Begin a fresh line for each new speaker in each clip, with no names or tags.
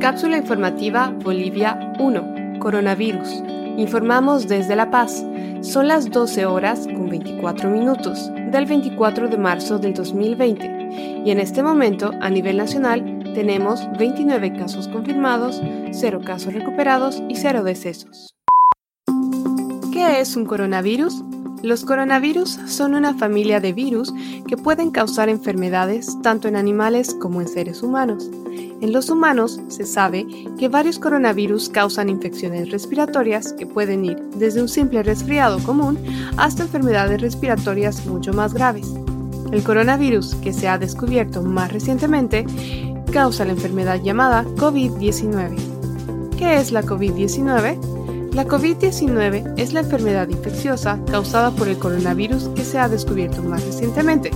Cápsula informativa Bolivia 1. Coronavirus. Informamos desde La Paz. Son las 12 horas con 24 minutos del 24 de marzo del 2020 y en este momento a nivel nacional tenemos 29 casos confirmados, 0 casos recuperados y 0 decesos. ¿Qué es un coronavirus? Los coronavirus son una familia de virus que pueden causar enfermedades tanto en animales como en seres humanos. En los humanos se sabe que varios coronavirus causan infecciones respiratorias que pueden ir desde un simple resfriado común hasta enfermedades respiratorias mucho más graves. El coronavirus que se ha descubierto más recientemente causa la enfermedad llamada COVID-19. ¿Qué es la COVID-19? La COVID-19 es la enfermedad infecciosa causada por el coronavirus que se ha descubierto más recientemente.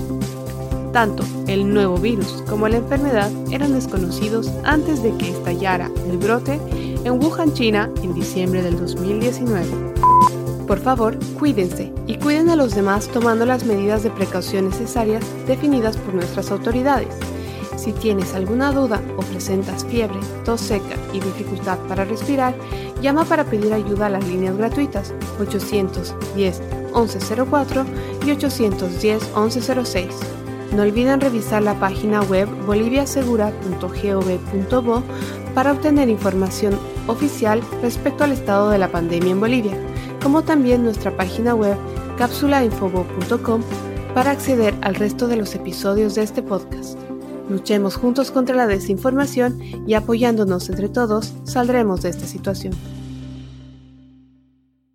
Tanto el nuevo virus como la enfermedad eran desconocidos antes de que estallara el brote en Wuhan, China, en diciembre del 2019. Por favor, cuídense y cuiden a los demás tomando las medidas de precaución necesarias definidas por nuestras autoridades. Si tienes alguna duda o presentas fiebre, tos seca y dificultad para respirar, llama para pedir ayuda a las líneas gratuitas 810 1104 y 810 1106. No olviden revisar la página web boliviasegura.gov.bo para obtener información oficial respecto al estado de la pandemia en Bolivia, como también nuestra página web cápsulainfobo.com para acceder al resto de los episodios de este podcast. Luchemos juntos contra la desinformación y apoyándonos entre todos saldremos de esta situación.